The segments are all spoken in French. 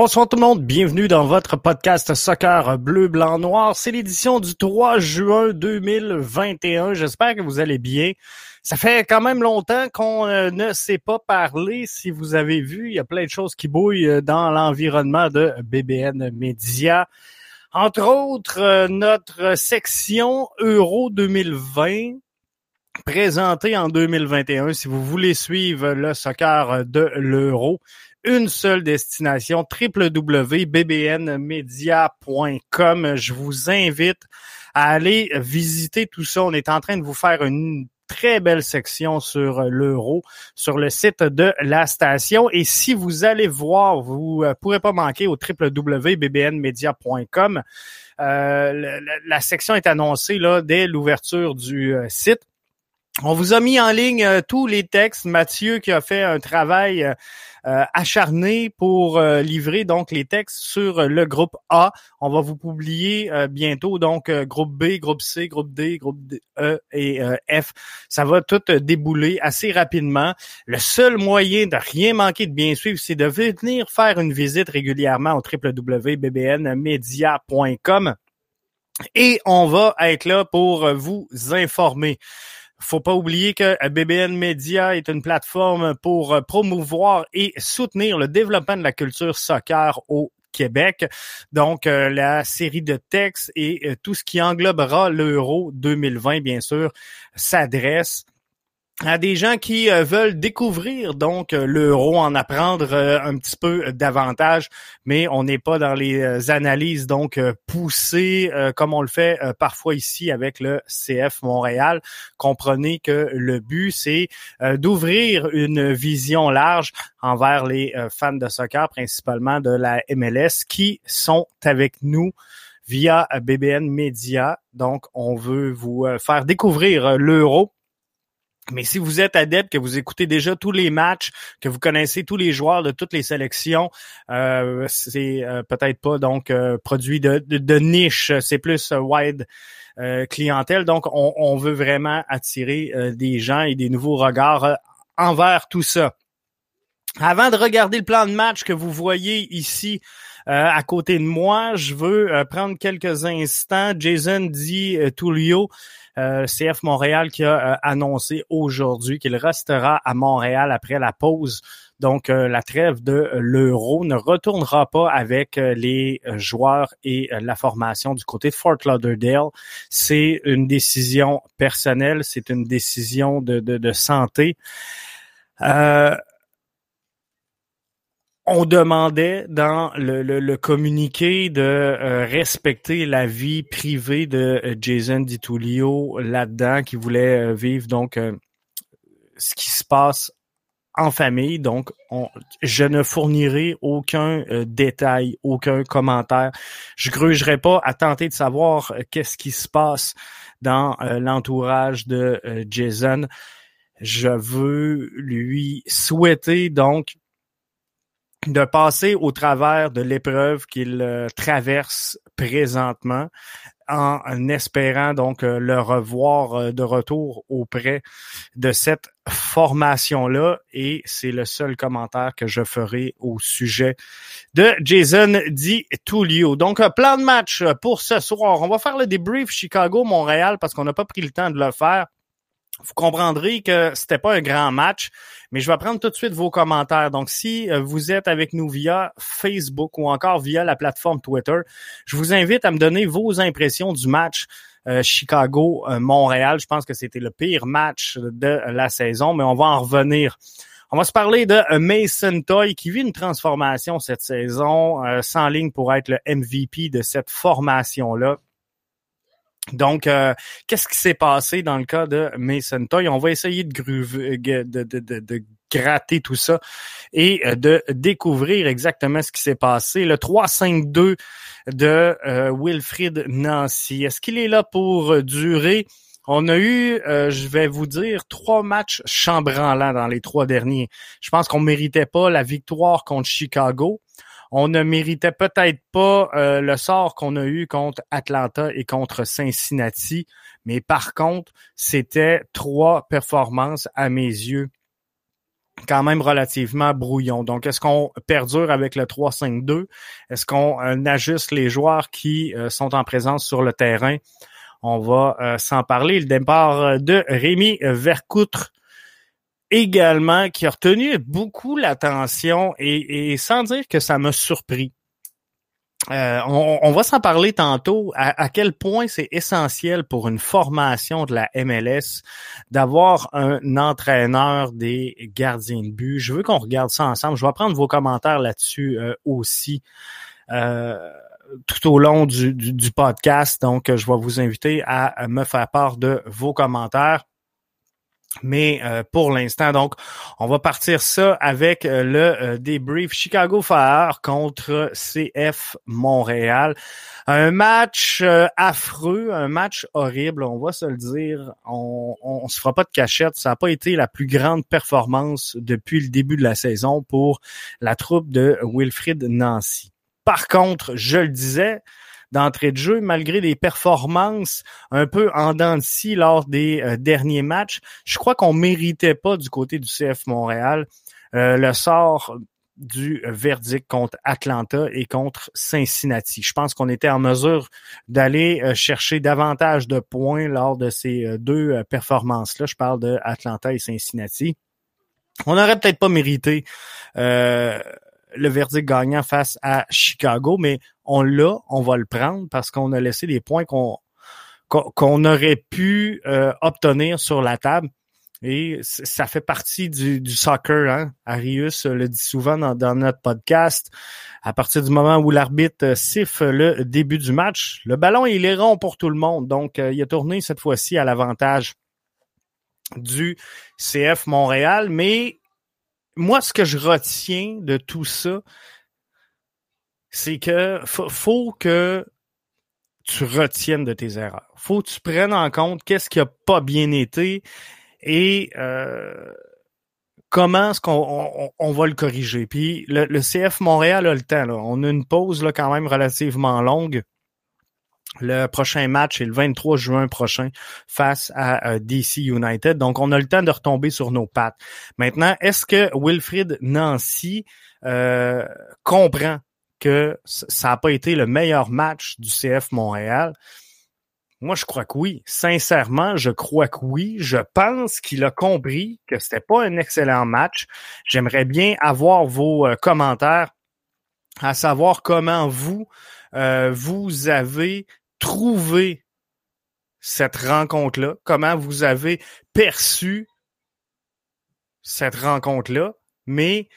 Bonsoir tout le monde, bienvenue dans votre podcast Soccer Bleu, Blanc, Noir. C'est l'édition du 3 juin 2021. J'espère que vous allez bien. Ça fait quand même longtemps qu'on euh, ne s'est pas parlé. Si vous avez vu, il y a plein de choses qui bouillent euh, dans l'environnement de BBN Media. Entre autres, euh, notre section Euro 2020 présentée en 2021. Si vous voulez suivre le soccer de l'Euro, une seule destination, www.bbnmedia.com. Je vous invite à aller visiter tout ça. On est en train de vous faire une très belle section sur l'euro sur le site de la station. Et si vous allez voir, vous ne pourrez pas manquer au www.bbnmedia.com. Euh, la, section est annoncée dès l'ouverture du euh, site. On vous a mis en ligne euh, tous les textes. Mathieu qui a fait un travail euh, euh, acharné pour livrer donc les textes sur le groupe A. On va vous publier bientôt donc groupe B, groupe C, groupe D, groupe E et F. Ça va tout débouler assez rapidement. Le seul moyen de rien manquer de bien suivre, c'est de venir faire une visite régulièrement au www.bbnmedia.com et on va être là pour vous informer faut pas oublier que BBN Media est une plateforme pour promouvoir et soutenir le développement de la culture soccer au Québec. Donc, euh, la série de textes et euh, tout ce qui englobera l'Euro 2020, bien sûr, s'adresse à des gens qui euh, veulent découvrir donc euh, l'euro, en apprendre euh, un petit peu davantage, mais on n'est pas dans les analyses donc poussées comme on le fait parfois ici avec le CF Montréal. Comprenez que le but c'est d'ouvrir une vision large envers les fans de soccer, principalement de la MLS, qui sont avec nous via BBN Media. Donc, on veut vous faire découvrir l'euro mais si vous êtes adepte, que vous écoutez déjà tous les matchs, que vous connaissez tous les joueurs de toutes les sélections, euh, c'est euh, peut-être pas donc euh, produit de, niche, c'est plus wide clientèle. Donc, on, veut vraiment attirer des gens et des nouveaux regards envers tout ça. Avant de regarder le plan de match que vous voyez ici à côté de moi, je veux prendre quelques instants. Jason dit Tullio euh, CF Montréal qui a euh, annoncé aujourd'hui qu'il restera à Montréal après la pause. Donc, euh, la trêve de l'Euro ne retournera pas avec les joueurs et la formation du côté de Fort Lauderdale. C'est une décision personnelle, c'est une décision de, santé. On demandait dans le, communiqué de euh, respecter la vie privée de euh, Jason DiTullio là-dedans, qui voulait euh, vivre donc ce qui se passe en famille. Donc, je ne fournirai aucun détail, aucun commentaire. Je grugerai pas à tenter de savoir qu'est-ce qui se passe dans l'entourage de Jason. Je veux lui souhaiter donc de passer au travers de l'épreuve qu'il euh, traverse présentement en espérant donc euh, le revoir euh, de retour auprès de cette formation-là. Et c'est le seul commentaire que je ferai au sujet de Jason Di Tullio. Donc, plan de match pour ce soir. On va faire le débrief Chicago-Montréal parce qu'on n'a pas pris le temps de le faire vous comprendrez que c'était pas un grand match, mais je vais prendre tout de suite vos commentaires. Donc, si euh, vous êtes avec nous via Facebook ou encore via la plateforme Twitter, je vous invite à me donner vos impressions du match euh, Chicago-Montréal. Je pense que c'était le pire match de la saison, mais on va en revenir. On va se parler de Mason Toy qui vit une transformation cette saison, euh, sans ligne pour être le MVP de cette formation-là. Donc, euh, qu'est-ce qui s'est passé dans le cas de Mason Toy? On va essayer de, gratter tout ça et euh, de découvrir exactement ce qui s'est passé. Le 3-5-2 de euh, Wilfried Nancy, est-ce qu'il est là pour durer? On a eu, je vais vous dire, trois matchs chambranlants dans les trois derniers. Je pense qu'on méritait pas la victoire contre Chicago on ne méritait peut-être pas euh, le sort qu'on a eu contre Atlanta et contre Cincinnati, mais par contre, c'était trois performances à mes yeux quand même relativement brouillon. Donc, est-ce qu'on perdure avec le 3-5-2? Est-ce qu'on euh, ajuste les joueurs qui euh, sont en présence sur le terrain? On va s'en parler. Le départ de Rémi Vercoutre également, qui a retenu beaucoup l'attention et, et, sans dire que ça m'a surpris. Euh, on, va s'en parler tantôt à, quel point c'est essentiel pour une formation de la MLS d'avoir un entraîneur des gardiens de but. Je veux qu'on regarde ça ensemble. Je vais prendre vos commentaires là-dessus euh, aussi. Euh, tout au long du, du, podcast. Donc, je vais vous inviter à me faire part de vos commentaires. Mais euh, pour l'instant, donc, on va partir ça avec euh, le euh, débrief Chicago Fire contre CF Montréal. Un match affreux, un match horrible, on va se le dire. On, on, se fera pas de cachette. Ça n'a pas été la plus grande performance depuis le début de la saison pour la troupe de Wilfrid Nancy. Par contre, je le disais, d'entrée de jeu, malgré des performances un peu en dents lors des euh, derniers matchs. Je crois qu'on méritait pas du côté du CF Montréal euh, le sort du verdict contre Atlanta et contre Cincinnati. Je pense qu'on était en mesure d'aller euh, chercher davantage de points lors de ces deux performances-là. Je parle de Atlanta et Cincinnati. On n'aurait peut-être pas mérité le verdict gagnant face à Chicago, mais on l'a, on va le prendre parce qu'on a laissé des points qu'on qu'on aurait pu euh, obtenir sur la table. Et ça fait partie du, du soccer. Hein? Arius le dit souvent dans, notre podcast. À partir du moment où l'arbitre siffle le début du match, le ballon il est rond pour tout le monde. Donc, euh, il a tourné cette fois-ci à l'avantage du CF Montréal. Mais moi, ce que je retiens de tout ça, c'est que faut, que tu retiennes de tes erreurs. Faut que tu prennes en compte qu'est-ce qui a pas bien été et euh, comment est-ce qu'on on, va le corriger. Puis le, CF Montréal a le temps. Là. On a une pause là, quand même relativement longue. Le prochain match est le 23 juin prochain face à euh, DC United. Donc, on a le temps de retomber sur nos pattes. Maintenant, est-ce que Wilfrid Nancy euh, comprend que ça n'a pas été le meilleur match du CF Montréal? Moi, je crois que oui. Sincèrement, je crois que oui. Je pense qu'il a compris que c'était pas un excellent match. J'aimerais bien avoir vos euh, commentaires à savoir comment vous, vous avez trouvé cette rencontre-là, comment vous avez perçu cette rencontre-là, mais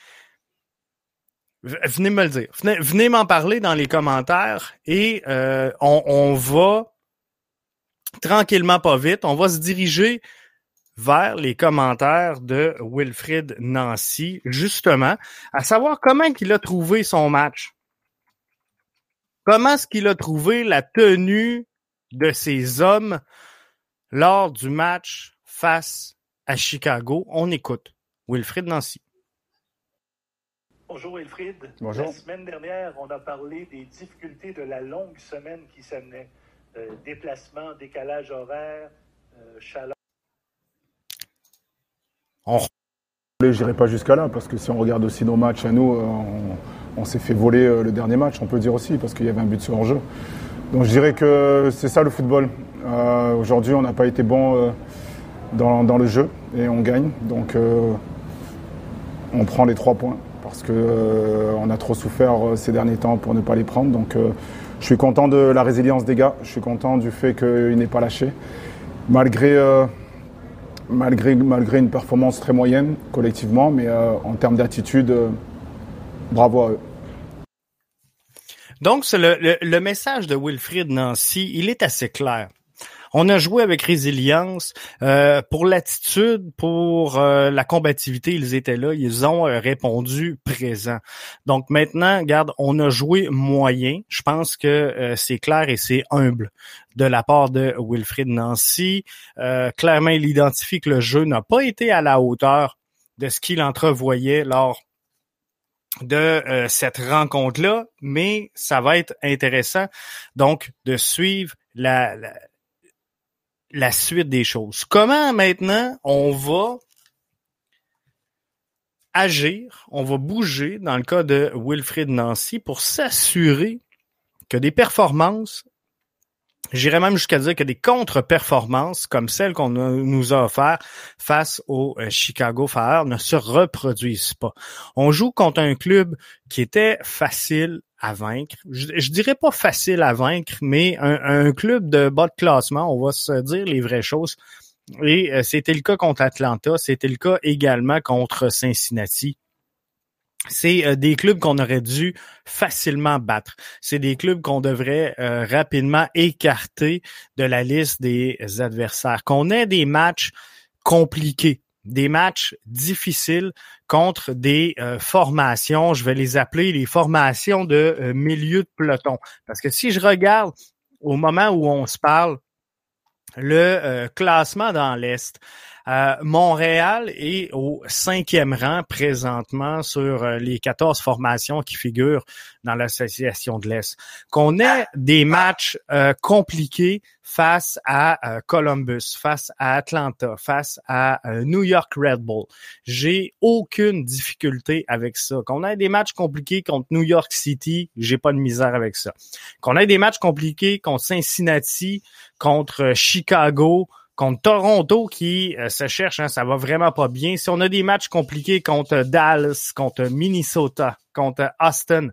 venez me le dire. Venez, m'en parler dans les commentaires et euh, on, on, va tranquillement, pas vite, on va se diriger vers les commentaires de Wilfrid Nancy, justement, à savoir comment il a trouvé son match. Comment est-ce qu'il a trouvé la tenue de ses hommes lors du match face à Chicago? On écoute. Wilfrid Nancy. Bonjour Wilfrid. Bonjour. La semaine dernière, on a parlé des difficultés de la longue semaine qui s'amenait. Euh, déplacement, décalage horaire, euh, chaleur. On... Je n'irai pas jusqu'à là parce que si on regarde aussi nos matchs à nous, euh, on on s'est fait voler euh, le dernier match, on peut dire aussi, parce qu'il y avait un but sur hors-jeu. Donc je dirais que c'est ça le football. Euh, aujourd'hui, on n'a pas été bon dans, le jeu et on gagne. Donc on prend les trois points parce qu'on a trop souffert ces derniers temps pour ne pas les prendre. Donc je suis content de la résilience des gars. Je suis content du fait qu'ils n'aient pas lâché. Malgré, malgré, malgré une performance très moyenne collectivement, mais en termes d'attitude Bravo à eux. Donc, c'est le, le, message de Wilfried Nancy, il est assez clair. On a joué avec résilience. Euh, pour l'attitude, pour euh, la combativité, ils étaient là. Ils ont euh, répondu présent. Donc maintenant, garde, on a joué moyen. Je pense que c'est clair et c'est humble de la part de Wilfried Nancy. clairement, il identifie que le jeu n'a pas été à la hauteur de ce qu'il entrevoyait lors de cette rencontre-là, mais ça va être intéressant donc de suivre la, suite des choses. Comment maintenant on va agir, on va bouger dans le cas de Wilfrid Nancy pour s'assurer que des performances, j'irais même jusqu'à dire que des contre-performances comme celles qu'on nous a offert face au euh, Chicago Fire ne se reproduisent pas. On joue contre un club qui était facile à vaincre. Je, dirais pas facile à vaincre, mais un, un, club de bas de classement, on va se dire les vraies choses. Et euh, c'était le cas contre Atlanta, c'était le cas également contre Cincinnati. C'est euh, des clubs qu'on aurait dû facilement battre. C'est des clubs qu'on devrait euh, rapidement écarter de la liste des adversaires. Qu'on ait des matchs compliqués, des matchs difficiles contre des formations, je vais les appeler les formations de milieu de peloton. Parce que si je regarde au moment où on se parle, le euh, classement dans l'Est. Euh, Montréal est au cinquième rang présentement sur euh, les 14 formations qui figurent dans l'association de l'Est. Qu'on ait des matchs compliqués face à Columbus, face à Atlanta, face à New York Red Bull. J'ai aucune difficulté avec ça. Qu'on ait des matchs compliqués contre New York City, j'ai pas de misère avec ça. Qu'on ait des matchs compliqués contre Cincinnati, contre Chicago, contre Toronto qui euh, se cherche, hein, ça va vraiment pas bien. Si on a des matchs compliqués contre Dallas, contre Minnesota, contre Austin,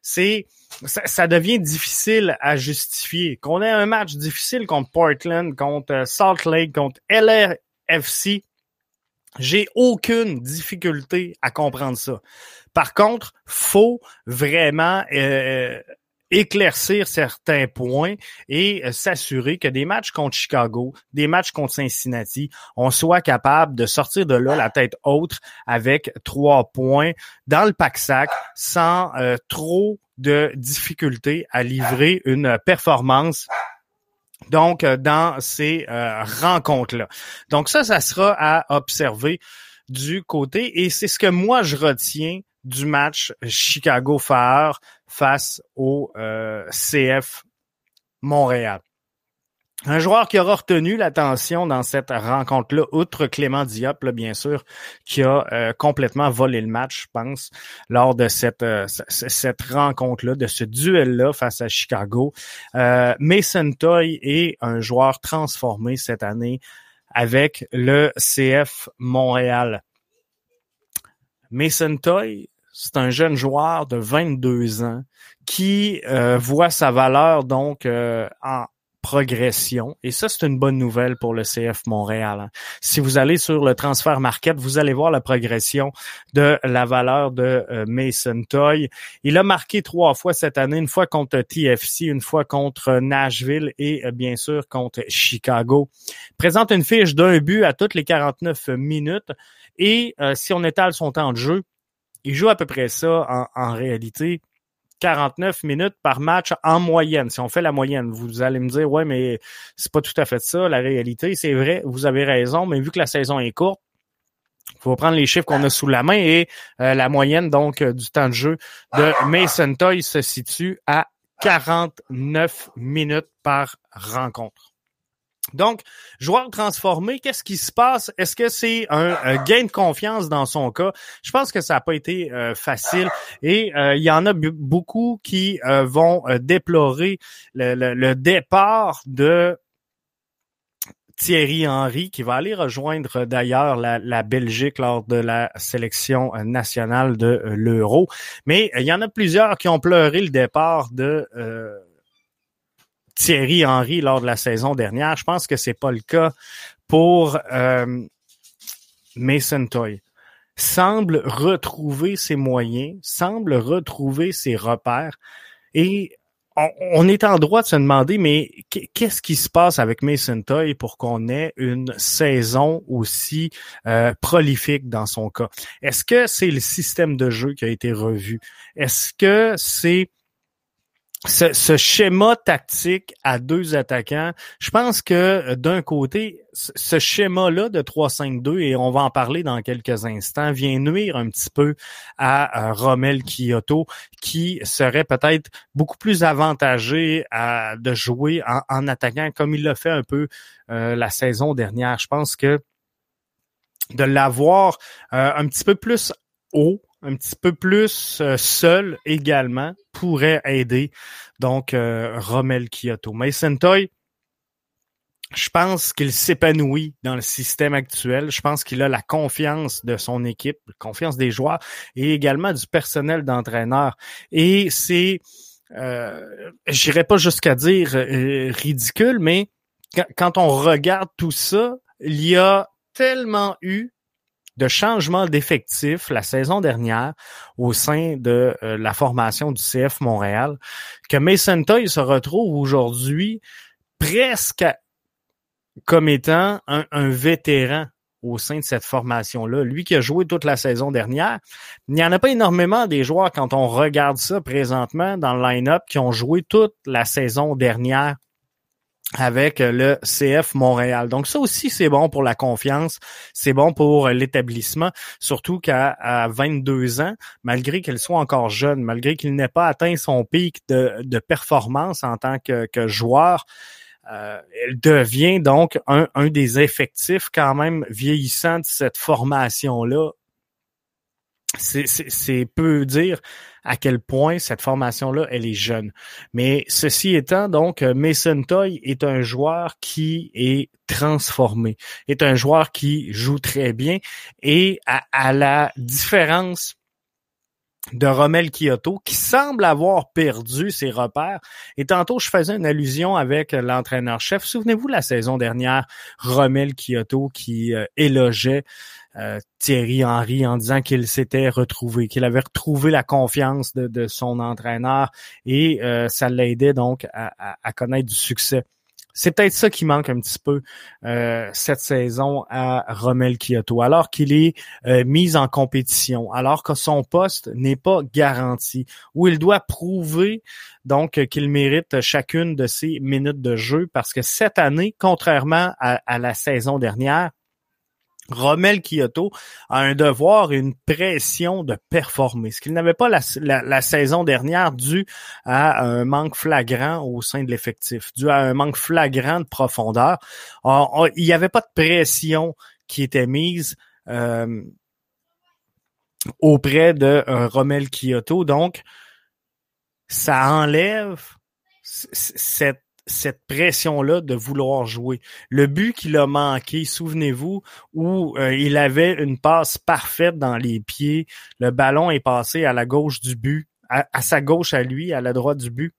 c'est ça, devient difficile à justifier. Qu'on ait un match difficile contre Portland, contre Salt Lake, contre LRFC, j'ai aucune difficulté à comprendre ça. Par contre, faut vraiment euh, éclaircir certains points et euh, s'assurer que des matchs contre Chicago, des matchs contre Cincinnati, on soit capable de sortir de là la tête haute avec trois points dans le pack-sac sans euh, trop de difficultés à livrer une performance donc euh, dans ces rencontres-là. Donc ça, ça sera à observer du côté et c'est ce que moi je retiens du match Chicago Fire face au euh, CF Montréal. Un joueur qui aura retenu l'attention dans cette rencontre-là, outre Clément Diop, bien sûr, qui a euh, complètement volé le match, je pense, lors de cette, euh, cette rencontre-là, de ce duel-là face à Chicago. Mason Toy est un joueur transformé cette année avec le CF Montréal. Mason Toy, c'est un jeune joueur de 22 ans qui euh, voit sa valeur donc euh, en progression. Et ça, c'est une bonne nouvelle pour le CF Montréal. Hein. Si vous allez sur le transfert market, vous allez voir la progression de la valeur de euh, Mason Toy. Il a marqué trois fois cette année, une fois contre TFC, une fois contre Nashville et bien sûr contre Chicago. présente une fiche d'un but à toutes les 49 minutes. Et si on étale son temps de jeu, il joue à peu près ça en, réalité. 49 minutes par match en moyenne. Si on fait la moyenne, vous allez me dire, ouais, mais c'est pas tout à fait ça, la réalité. C'est vrai, vous avez raison, mais vu que la saison est courte, il faut prendre les chiffres qu'on a sous la main et euh, la moyenne donc euh, du temps de jeu de Mason Toy se situe à 49 minutes par rencontre. Donc, joueur transformé, qu'est-ce qui se passe? Est-ce que c'est un, gain de confiance dans son cas? Je pense que ça n'a pas été euh, facile et euh, il y en a beaucoup qui euh, vont déplorer le, départ de Thierry Henry, qui va aller rejoindre d'ailleurs la, la, Belgique lors de la sélection nationale de l'Euro. Mais il y en a plusieurs qui ont pleuré le départ de Thierry Henry lors de la saison dernière. Je pense que c'est pas le cas pour euh, Mason Toy. Semble retrouver ses moyens, semble retrouver ses repères et on, est en droit de se demander, mais qu'est-ce qui se passe avec Mason Toy pour qu'on ait une saison aussi euh, prolifique dans son cas? Est-ce que c'est le système de jeu qui a été revu? Est-ce que c'est ce, schéma tactique à deux attaquants, je pense que euh, d'un côté, ce schéma-là de 3-5-2, et on va en parler dans quelques instants, vient nuire un petit peu à, Romel Kyoto, qui serait peut-être beaucoup plus avantagé à, de jouer en, attaquant comme il l'a fait un peu euh, la saison dernière. Je pense que de l'avoir euh, un petit peu plus haut, un petit peu plus euh, seul également, pourrait aider donc euh, Romel Kyoto. Mason Toy, je pense qu'il s'épanouit dans le système actuel. Je pense qu'il a la confiance de son équipe, la confiance des joueurs et également du personnel d'entraîneur. Et c'est, euh, j'irai pas jusqu'à dire euh, ridicule, mais quand on regarde tout ça, il y a tellement eu de changements d'effectifs la saison dernière au sein de euh, la formation du CF Montréal que Mason Toy se retrouve aujourd'hui presque comme étant un, vétéran au sein de cette formation-là. Lui qui a joué toute la saison dernière, il n'y en a pas énormément des joueurs quand on regarde ça présentement dans le line-up qui ont joué toute la saison dernière avec le CF Montréal. Donc ça aussi, c'est bon pour la confiance, c'est bon pour l'établissement, surtout qu'à 22 ans, malgré qu'il soit encore jeune, malgré qu'il n'ait pas atteint son pic de, performance en tant que, joueur, euh, elle devient donc un, des effectifs quand même vieillissants de cette formation-là. C'est peu dire à quel point cette formation-là, elle est jeune. Mais ceci étant, donc, Mason Toy est un joueur qui est transformé, est un joueur qui joue très bien et à la différence de Romel Kyoto, qui semble avoir perdu ses repères. Et tantôt, je faisais une allusion avec l'entraîneur-chef. Souvenez-vous la saison dernière, Romel Kyoto qui euh, élogeait euh, Thierry Henry en disant qu'il s'était retrouvé, qu'il avait retrouvé la confiance de, son entraîneur et euh, ça l'aidait donc à connaître du succès. C'est peut-être ça qui manque un petit peu euh, cette saison à Romel Kyoto, alors qu'il est euh, mis en compétition, alors que son poste n'est pas garanti, où il doit prouver donc qu'il mérite chacune de ses minutes de jeu, parce que cette année, contrairement à la saison dernière, Romel Kyoto a un devoir et une pression de performer, ce qu'il n'avait pas la, saison dernière dû à un manque flagrant au sein de l'effectif, dû à un manque flagrant de profondeur. il n'y avait pas de pression qui était mise euh, auprès de euh, Romel Kyoto, donc ça enlève cette cette pression-là de vouloir jouer. Le but qu'il a manqué, souvenez-vous, où euh, il avait une passe parfaite dans les pieds, le ballon est passé à la gauche du but, à, sa gauche à lui, à la droite du but.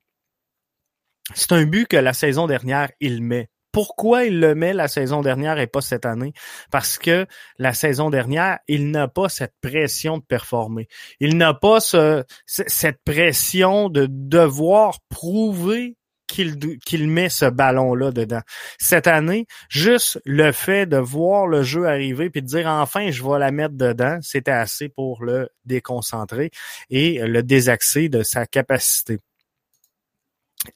C'est un but que la saison dernière, il met. Pourquoi il le met la saison dernière et pas cette année? Parce que la saison dernière, il n'a pas cette pression de performer. Il n'a pas ce, cette pression de devoir prouver qu'il met ce ballon-là dedans. Cette année, juste le fait de voir le jeu arriver puis de dire enfin je vais la mettre dedans, c'était assez pour le déconcentrer et le désaxer de sa capacité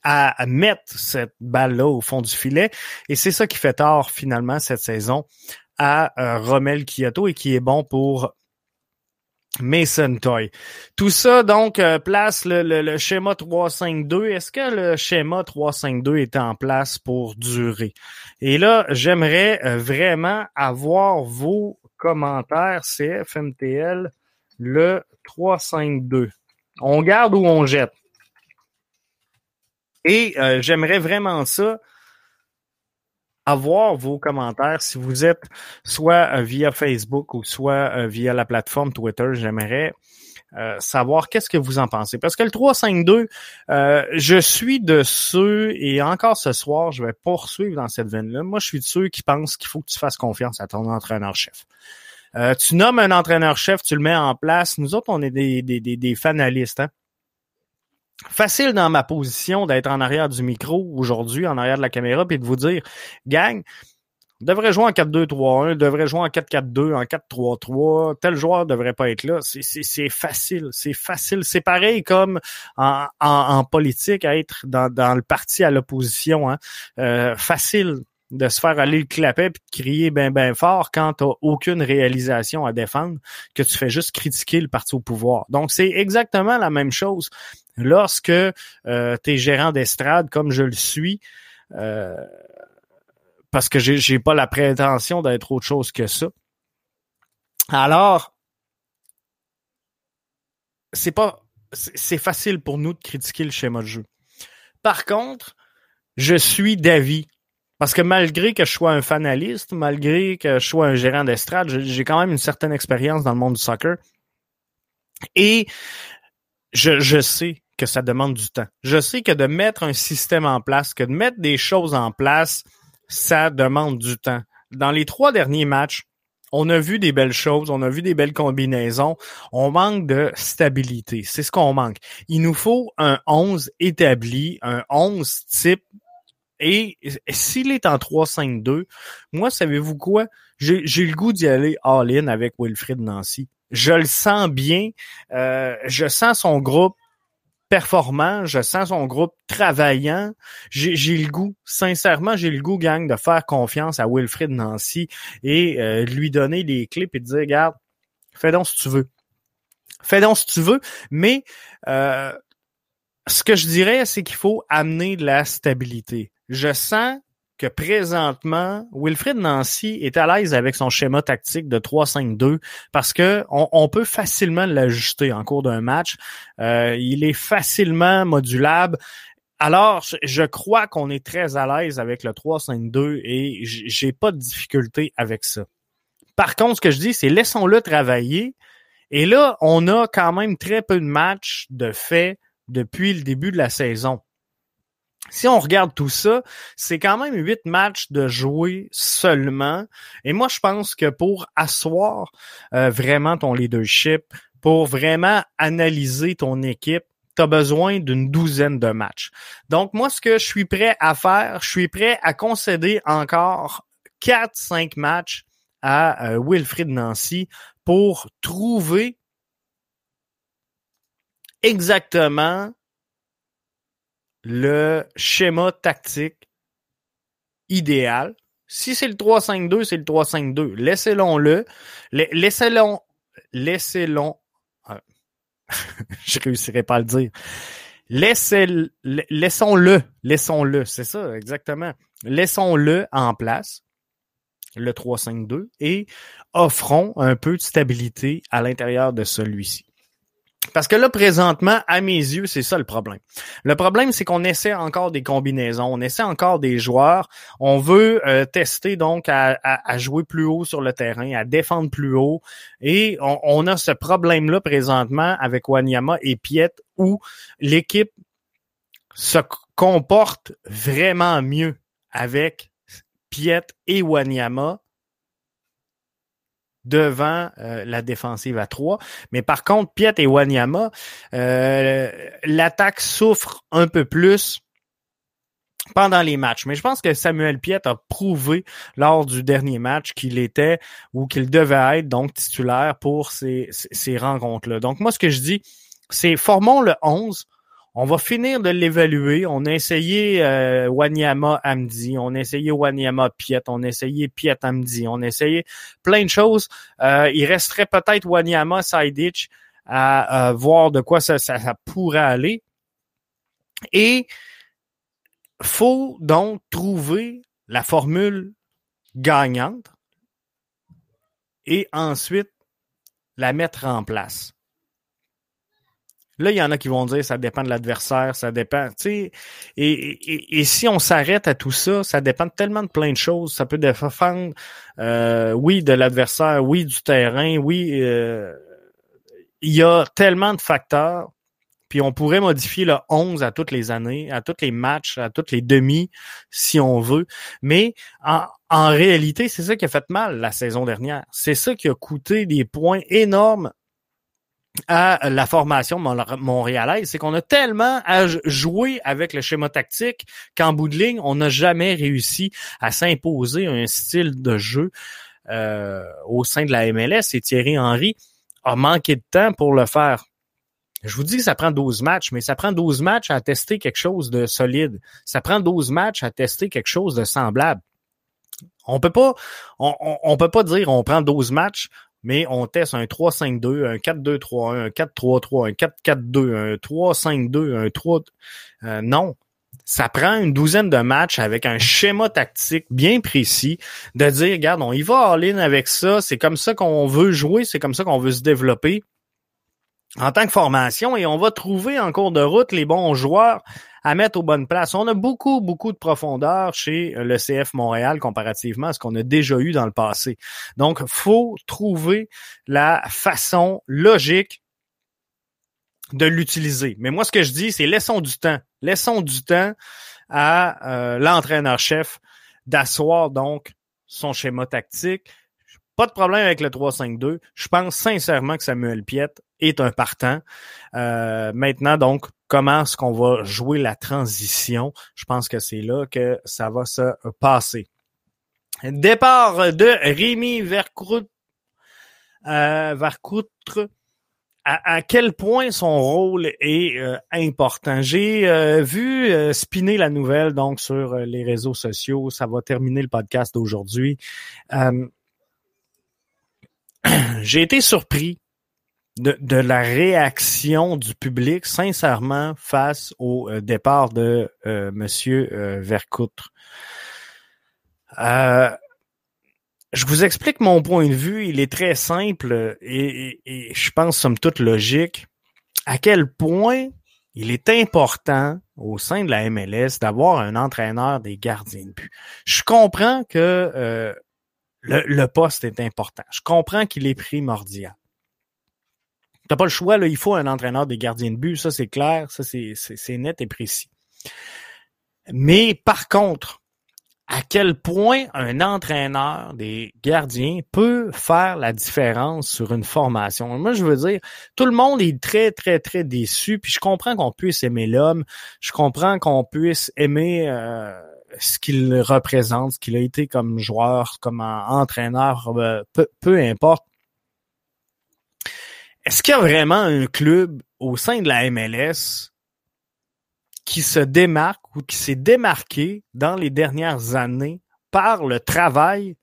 à mettre cette balle-là au fond du filet. Et c'est ça qui fait tort finalement cette saison à euh, Romel Kyoto et qui est bon pour Mason Toy. Tout ça, donc, euh, place le, le, schéma 352. Est-ce que le schéma 352 est en place pour durer? Et là, j'aimerais euh, vraiment avoir vos commentaires CFMTL le 352. On garde ou on jette? Et euh, j'aimerais vraiment ça avoir vos commentaires. Si vous êtes soit euh, via Facebook ou soit euh, via la plateforme Twitter, j'aimerais euh, savoir qu'est-ce que vous en pensez. Parce que le 352, euh, je suis de ceux, et encore ce soir, je vais poursuivre dans cette veine-là. Moi, je suis de ceux qui pensent qu'il faut que tu fasses confiance à ton entraîneur-chef. tu nommes un entraîneur-chef, tu le mets en place. Nous autres, on est des, des, des, des fanalistes. Hein? Facile dans ma position d'être en arrière du micro aujourd'hui, en arrière de la caméra, puis de vous dire, gang, devrait jouer en 4-2-3-1, devrait jouer en 4-4-2, en 4-3-3, tel joueur devrait pas être là. C'est facile, c'est facile. C'est pareil comme en, en, politique, être dans, dans le parti à l'opposition. Hein. Euh, facile de se faire aller le clapet puis de crier ben ben fort quand tu aucune réalisation à défendre, que tu fais juste critiquer le parti au pouvoir. Donc c'est exactement la même chose lorsque euh, tu es gérant d'estrade comme je le suis. Euh, parce que j'ai, j'ai pas la prétention d'être autre chose que ça. Alors, c'est pas c'est facile pour nous de critiquer le schéma de jeu. Par contre, je suis d'avis parce que malgré que je sois un fanaliste, malgré que je sois un gérant d'estrade, j'ai quand même une certaine expérience dans le monde du soccer. Et je, je sais que ça demande du temps. Je sais que de mettre un système en place, que de mettre des choses en place, ça demande du temps. Dans les trois derniers matchs, on a vu des belles choses, on a vu des belles combinaisons. On manque de stabilité. C'est ce qu'on manque. Il nous faut un 11 établi, un 11 type et s'il est en 3-5-2, moi, savez-vous quoi? J'ai le goût d'y aller all-in avec Wilfrid Nancy. Je le sens bien. Euh, je sens son groupe performant, je sens son groupe travaillant. J'ai le goût, sincèrement, j'ai le goût, gang, de faire confiance à Wilfrid Nancy et euh, lui donner les clés et de dire, regarde, fais donc si tu veux. Fais donc si tu veux, mais euh, ce que je dirais, c'est qu'il faut amener de la stabilité je sens que présentement, Wilfred Nancy est à l'aise avec son schéma tactique de 3-5-2 parce que on, peut facilement l'ajuster en cours d'un match. Euh, il est facilement modulable. Alors, je crois qu'on est très à l'aise avec le 3-5-2 et j'ai pas de difficulté avec ça. Par contre, ce que je dis, c'est laissons-le travailler. Et là, on a quand même très peu de matchs de fait depuis le début de la saison si on regarde tout ça, c'est quand même huit matchs de jouer seulement. Et moi, je pense que pour asseoir euh, vraiment ton leadership, pour vraiment analyser ton équipe, tu as besoin d'une douzaine de matchs. Donc, moi, ce que je suis prêt à faire, je suis prêt à concéder encore quatre, cinq matchs à euh, Wilfrid Nancy pour trouver exactement le schéma tactique idéal. Si c'est le 3-5-2, c'est le 3-5-2. Laissez-le. Laissez-le. Laissez-le. Euh, je réussirai pas à le dire. Laissez, laissons-le. Laissons-le. C'est ça, exactement. Laissons-le en place, le 3-5-2, et offrons un peu de stabilité à l'intérieur de celui-ci. Parce que là, présentement, à mes yeux, c'est ça le problème. Le problème, c'est qu'on essaie encore des combinaisons, on essaie encore des joueurs. On veut euh, tester donc à, jouer plus haut sur le terrain, à défendre plus haut. Et on, a ce problème-là présentement avec Wanyama et Piet où l'équipe se comporte vraiment mieux avec Piet et Wanyama devant euh, la défensive à 3. Mais par contre, Piet et Wanyama, euh, l'attaque souffre un peu plus pendant les matchs. Mais je pense que Samuel Piet a prouvé lors du dernier match qu'il était ou qu'il devait être donc titulaire pour ces, ces rencontres-là. Donc moi, ce que je dis, c'est formons le 11 on va finir de l'évaluer. On a essayé euh, Wanyama Amdi, on a essayé Wanyama Piet, on a essayé Piet Amdi, on a essayé plein de choses. Euh, il resterait peut-être Wanyama Sideitch à, voir de quoi ça, ça, pourrait aller. Et faut donc trouver la formule gagnante et ensuite la mettre en place. Là, il y en a qui vont dire ça dépend de l'adversaire, ça dépend, sais. Et, et, si on s'arrête à tout ça, ça dépend tellement de plein de choses. Ça peut défendre, euh, oui, de l'adversaire, oui, du terrain, oui. Euh, il y a tellement de facteurs. Puis on pourrait modifier le 11 à toutes les années, à tous les matchs, à toutes les demi, si on veut. Mais en, en réalité, c'est ça qui a fait mal la saison dernière. C'est ça qui a coûté des points énormes à la formation montréalaise, c'est qu'on a tellement à jouer avec le schéma tactique qu'en bout de ligne, on n'a jamais réussi à s'imposer un style de jeu euh, au sein de la MLS. Et Thierry Henry a manqué de temps pour le faire. Je vous dis que ça prend 12 matchs, mais ça prend 12 matchs à tester quelque chose de solide. Ça prend 12 matchs à tester quelque chose de semblable. On peut pas, peut pas dire on prend 12 matchs mais on teste un 3-5-2, un 4-2-3-1, un 4-3-3, un 4-4-2, un 3-5-2, un 3... Euh, non. Ça prend une douzaine de matchs avec un schéma tactique bien précis de dire, regarde, on y va all-in avec ça, c'est comme ça qu'on veut jouer, c'est comme ça qu'on veut se développer. en tant que formation et on va trouver en cours de route les bons joueurs à mettre aux bonnes places. On a beaucoup, beaucoup de profondeur chez le CF Montréal comparativement à ce qu'on a déjà eu dans le passé. Donc, faut trouver la façon logique de l'utiliser. Mais moi, ce que je dis, c'est laissons du temps. Laissons du temps à euh, l'entraîneur-chef d'asseoir donc son schéma tactique. Pas de problème avec le 3-5-2. Je pense sincèrement que Samuel Piette est un partant. Euh, maintenant, donc, comment est-ce qu'on va jouer la transition? Je pense que c'est là que ça va se passer. Départ de Rémi Vercoutre. Euh, Vercoutre à, quel point son rôle est euh, important? J'ai vu spinner la nouvelle donc sur les réseaux sociaux. Ça va terminer le podcast d'aujourd'hui. J'ai été surpris de, de, la réaction du public, sincèrement, face au départ de Monsieur Vercoutre. Euh, je vous explique mon point de vue. Il est très simple et, je pense somme toute logique. À quel point il est important au sein de la MLS d'avoir un entraîneur des gardiens de but? Je comprends que euh, le, poste est important. Je comprends qu'il est primordial. T'as pas le choix, là, il faut un entraîneur des gardiens de but, ça c'est clair, ça c'est net et précis. Mais par contre, à quel point un entraîneur des gardiens peut faire la différence sur une formation? Moi, je veux dire, tout le monde est très, très, très déçu, puis je comprends qu'on puisse aimer l'homme, je comprends qu'on puisse aimer euh, ce qu'il représente, ce qu'il a été comme joueur, comme entraîneur, euh, peu, peu importe. Est-ce qu'il y a vraiment un club au sein de la MLS qui se démarque ou qui s'est démarqué dans les dernières années par le travail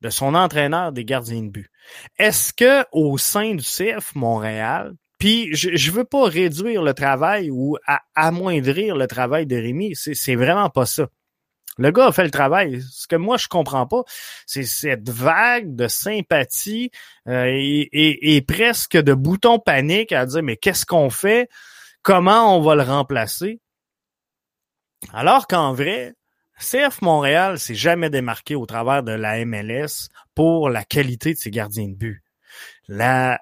de son entraîneur des gardiens de but? Est-ce que au sein du CF Montréal, puis je, je veux pas réduire le travail ou amoindrir le travail de Rémi, c'est vraiment pas ça. Le gars a fait le travail. Ce que moi je comprends pas, c'est cette vague de sympathie euh, et, presque de bouton panique à dire mais qu'est-ce qu'on fait? Comment on va le remplacer? Alors qu'en vrai, CF Montréal s'est jamais démarqué au travers de la MLS pour la qualité de ses gardiens de but. La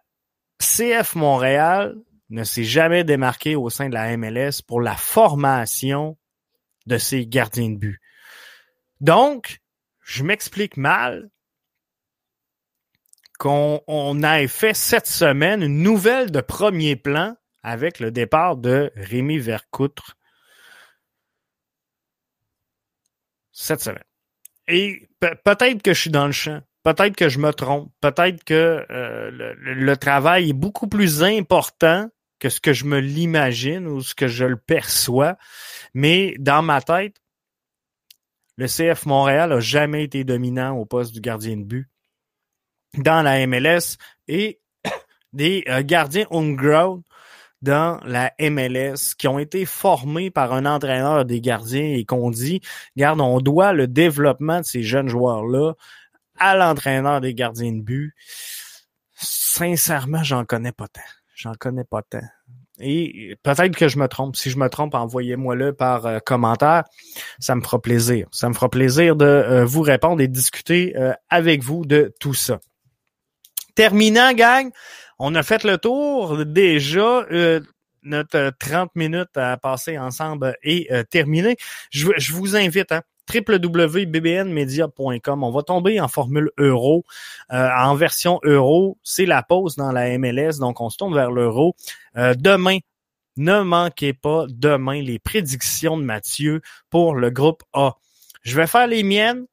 CF Montréal ne s'est jamais démarqué au sein de la MLS pour la formation de ses gardiens de but. Donc, je m'explique mal qu'on on ait fait cette semaine une nouvelle de premier plan avec le départ de Rémi Vercoutre cette semaine. Et peut-être que je suis dans le champ, peut-être que je me trompe, peut-être que euh, le, travail est beaucoup plus important que ce que je me l'imagine ou ce que je le perçois. Mais dans ma tête, le CF Montréal a jamais été dominant au poste du gardien de but dans la MLS et des euh, gardiens homegrown dans la MLS qui ont été formés par un entraîneur des gardiens et qu'on dit, garde, on doit le développement de ces jeunes joueurs-là à l'entraîneur des gardiens de but. Sincèrement, j'en connais pas tant. J'en connais pas tant. Et peut-être que je me trompe. Si je me trompe, envoyez-moi-le par euh, commentaire. Ça me fera plaisir. Ça me fera plaisir de euh, vous répondre et discuter euh, avec vous de tout ça. Terminant, gang, on a fait le tour déjà. Notre 30 minutes à passer ensemble est euh, terminé. Je, vous invite, hein, www.bbnmedia.com. On va tomber en formule euro. Euh, en version euro, c'est la pause dans la MLS, donc on se tourne vers l'euro. demain, ne manquez pas demain les prédictions de Mathieu pour le groupe A. Je vais faire les miennes.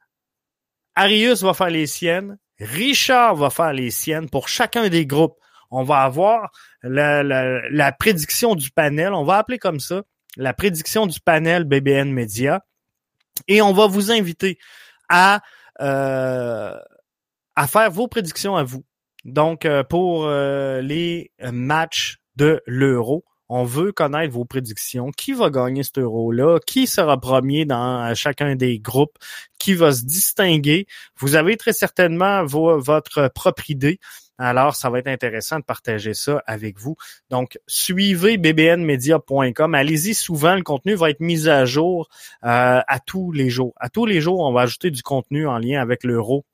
Arius va faire les siennes. Richard va faire les siennes pour chacun des groupes on va avoir la, prédiction du panel, on va appeler comme ça, la prédiction du panel BBN Media, et on va vous inviter à, euh, à faire vos prédictions à vous. Donc, euh, pour euh, les matchs de l'euro, on veut connaître vos prédictions. Qui va gagner cet euro-là? Qui sera premier dans chacun des groupes? Qui va se distinguer? Vous avez très certainement votre propre idée. Alors, ça va être intéressant de partager ça avec vous. Donc, suivez bbnmedia.com. Allez-y souvent, le contenu va être mis à jour euh, à tous les jours. À tous les jours, on va ajouter du contenu en lien avec l'euro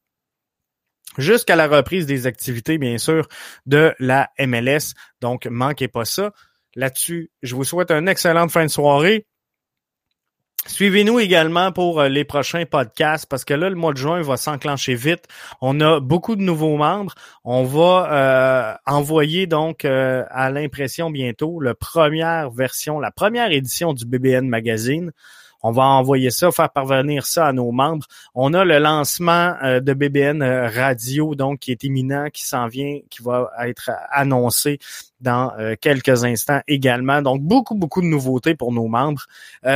jusqu'à la reprise des activités, bien sûr, de la MLS. Donc, manquez pas ça. Là-dessus, je vous souhaite une excellente fin de soirée. Suivez-nous également pour euh, les prochains podcasts parce que là, le mois de juin va s'enclencher vite. On a beaucoup de nouveaux membres. On va euh, envoyer donc euh, à l'impression bientôt la première version, la première édition du BBN Magazine. On va envoyer ça, faire parvenir ça à nos membres. On a le lancement euh, de BBN euh, Radio, donc qui est imminent, qui s'en vient, qui va être annoncé dans euh, quelques instants également. Donc, beaucoup, beaucoup de nouveautés pour nos membres.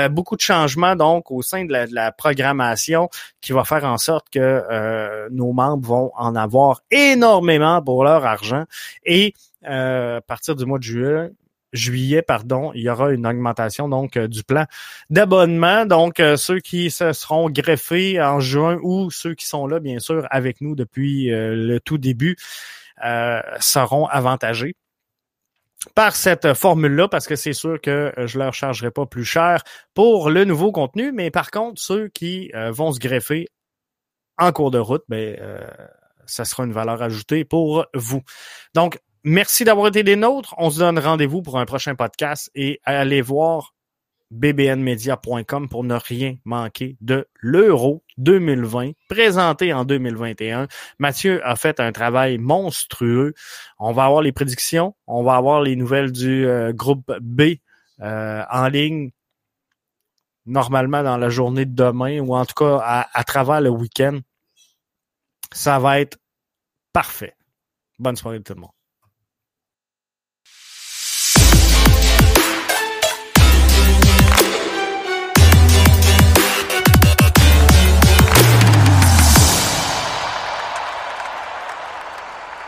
beaucoup de changements, donc, au sein de la, programmation qui va faire en sorte que nos membres vont en avoir énormément pour leur argent. Et à partir du mois de juillet, juillet, pardon, il y aura une augmentation donc euh, du plan d'abonnement. Donc, euh, ceux qui se seront greffés en juin ou ceux qui sont là, bien sûr, avec nous depuis euh, le tout début, seront avantagés par cette formule-là, parce que c'est sûr que je leur chargerai pas plus cher pour le nouveau contenu, mais par contre, ceux qui vont se greffer en cours de route, ben, ça sera une valeur ajoutée pour vous. Donc, Merci d'avoir été des nôtres. On se donne rendez-vous pour un prochain podcast et allez voir bbnmedia.com pour ne rien manquer de l'Euro 2020 présenté en 2021. Mathieu a fait un travail monstrueux. On va avoir les prédictions, on va avoir les nouvelles du euh, groupe B euh, en ligne normalement dans la journée de demain ou en tout cas à travers le week-end. Ça va être parfait. Bonne soirée tout le monde.